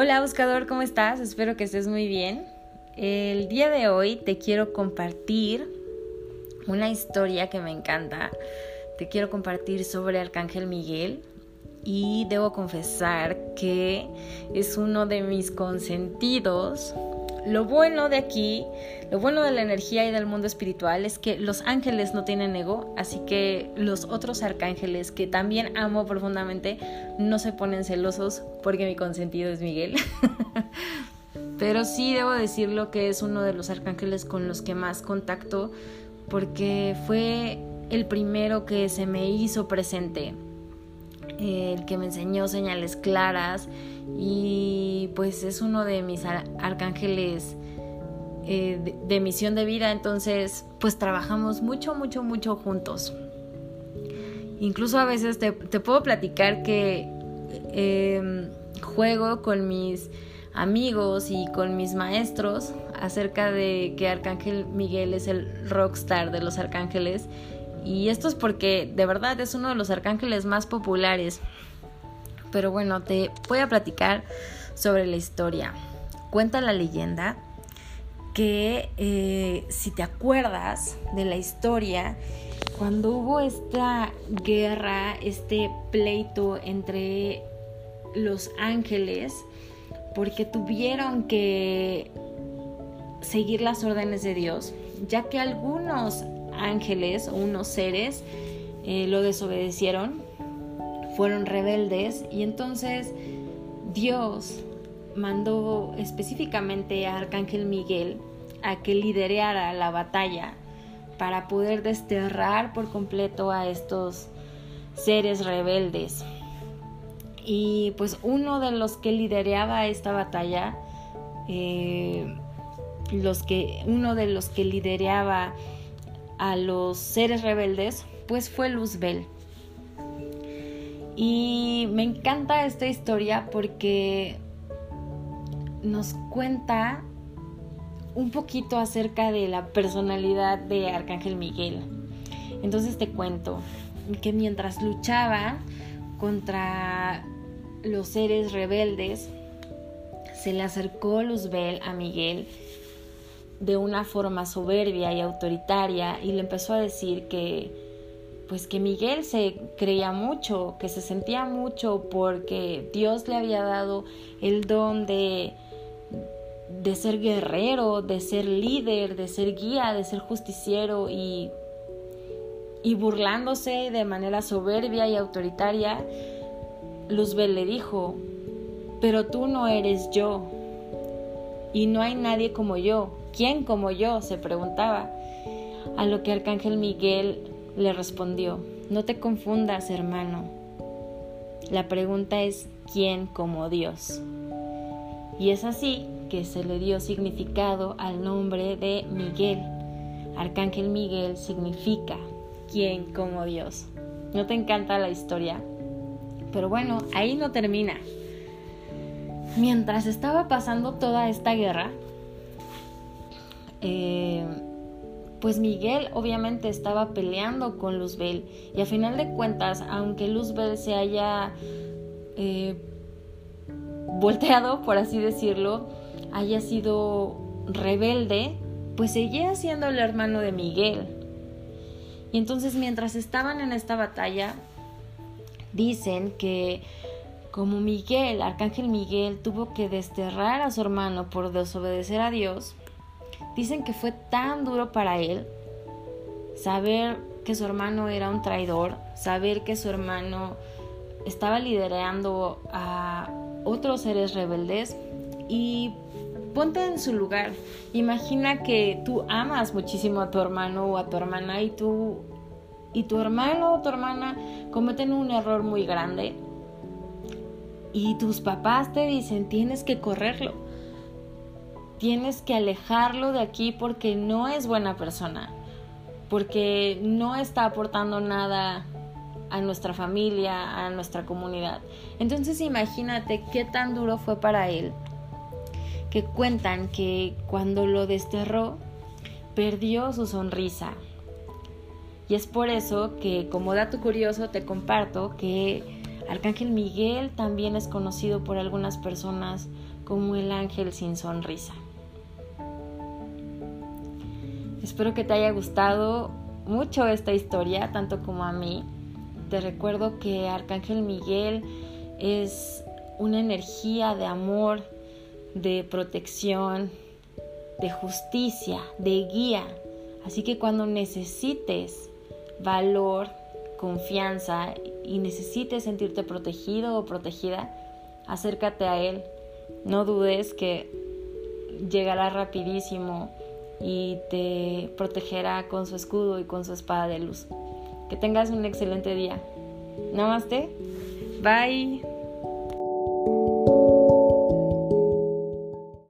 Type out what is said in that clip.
Hola buscador, ¿cómo estás? Espero que estés muy bien. El día de hoy te quiero compartir una historia que me encanta. Te quiero compartir sobre Arcángel Miguel y debo confesar que es uno de mis consentidos lo bueno de aquí, lo bueno de la energía y del mundo espiritual es que los ángeles no tienen ego, así que los otros arcángeles que también amo profundamente no se ponen celosos porque mi consentido es Miguel. Pero sí debo decirlo que es uno de los arcángeles con los que más contacto porque fue el primero que se me hizo presente, el que me enseñó señales claras y pues es uno de mis arcángeles eh, de, misión de vida, entonces pues trabajamos mucho, mucho, mucho juntos. Incluso a veces te, puedo platicar que em, juego con mis amigos y con mis maestros acerca de que Arcángel Miguel es el rockstar de los arcángeles y esto es porque de verdad es uno de los arcángeles más populares pero bueno, te voy a platicar sobre la historia. Cuenta la leyenda que eh, si te acuerdas de la historia, cuando hubo esta guerra, este pleito entre los ángeles, porque tuvieron que seguir las órdenes de Dios, ya que algunos ángeles o unos seres eh, lo desobedecieron fueron rebeldes y entonces Dios mandó específicamente a Arcángel Miguel a que liderara la batalla para poder desterrar por completo a estos seres rebeldes. Y pues uno de los que lideraba esta batalla, eh, los que, uno de los que lideraba a los seres rebeldes, pues fue Luzbel. Y me encanta esta historia porque nos cuenta un poquito acerca de la personalidad de Arcángel Miguel. Entonces te cuento que mientras luchaba contra los seres rebeldes, se le acercó Luzbel a Miguel de una forma soberbia y autoritaria y le empezó a decir que pues que Miguel se creía mucho, que se sentía mucho porque Dios le había dado el don de, de ser guerrero, de ser líder, de ser guía, de ser justiciero y, y burlándose de manera soberbia y autoritaria, Luzbel le dijo, pero tú no eres yo y no hay nadie como yo. ¿Quién como yo? se preguntaba. A lo que Arcángel Miguel le respondió, no te confundas, hermano. La pregunta es, ¿quién como Dios? Y es así que se le dio significado al nombre de Miguel. Arcángel Miguel significa quién como Dios. ¿No te encanta la historia? Pero bueno, ahí no termina. Mientras estaba pasando toda esta guerra, eh, pues Miguel obviamente estaba peleando con Luzbel y a final de cuentas, aunque Luzbel se haya eh, volteado, por así decirlo, haya sido rebelde, pues seguía siendo el hermano de Miguel. Y entonces mientras estaban en esta batalla, dicen que como Miguel, Arcángel Miguel, tuvo que desterrar a su hermano por desobedecer a Dios, Dicen que fue tan duro para él saber que su hermano era un traidor, saber que su hermano estaba liderando a otros seres rebeldes y ponte en su lugar. Imagina que tú amas muchísimo a tu hermano o a tu hermana y tú y tu hermano o tu hermana cometen un error muy grande y tus papás te dicen tienes que correrlo tienes que alejarlo de aquí porque no es buena persona, porque no está aportando nada a nuestra familia, a nuestra comunidad. Entonces imagínate qué tan duro fue para él, que cuentan que cuando lo desterró, perdió su sonrisa. Y es por eso que como dato curioso te comparto que Arcángel Miguel también es conocido por algunas personas como el ángel sin sonrisa. Espero que te haya gustado mucho esta historia, tanto como a mí. Te recuerdo que Arcángel Miguel es una energía de amor, de protección, de justicia, de guía. Así que cuando necesites valor, confianza y necesites sentirte protegido o protegida, acércate a Él. No dudes que llegará rapidísimo y te protegerá con su escudo y con su espada de luz. Que tengas un excelente día. Namaste. Bye.